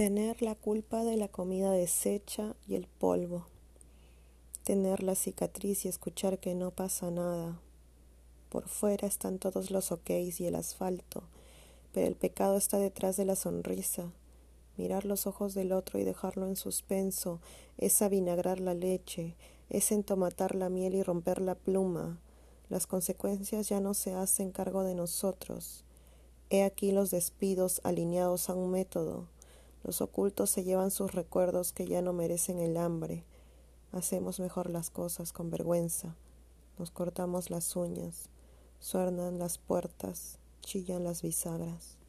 Tener la culpa de la comida deshecha y el polvo. Tener la cicatriz y escuchar que no pasa nada. Por fuera están todos los ok's y el asfalto, pero el pecado está detrás de la sonrisa. Mirar los ojos del otro y dejarlo en suspenso es avinagrar la leche, es entomatar la miel y romper la pluma. Las consecuencias ya no se hacen cargo de nosotros. He aquí los despidos alineados a un método los ocultos se llevan sus recuerdos que ya no merecen el hambre. Hacemos mejor las cosas con vergüenza. Nos cortamos las uñas. Suenan las puertas. Chillan las bisagras.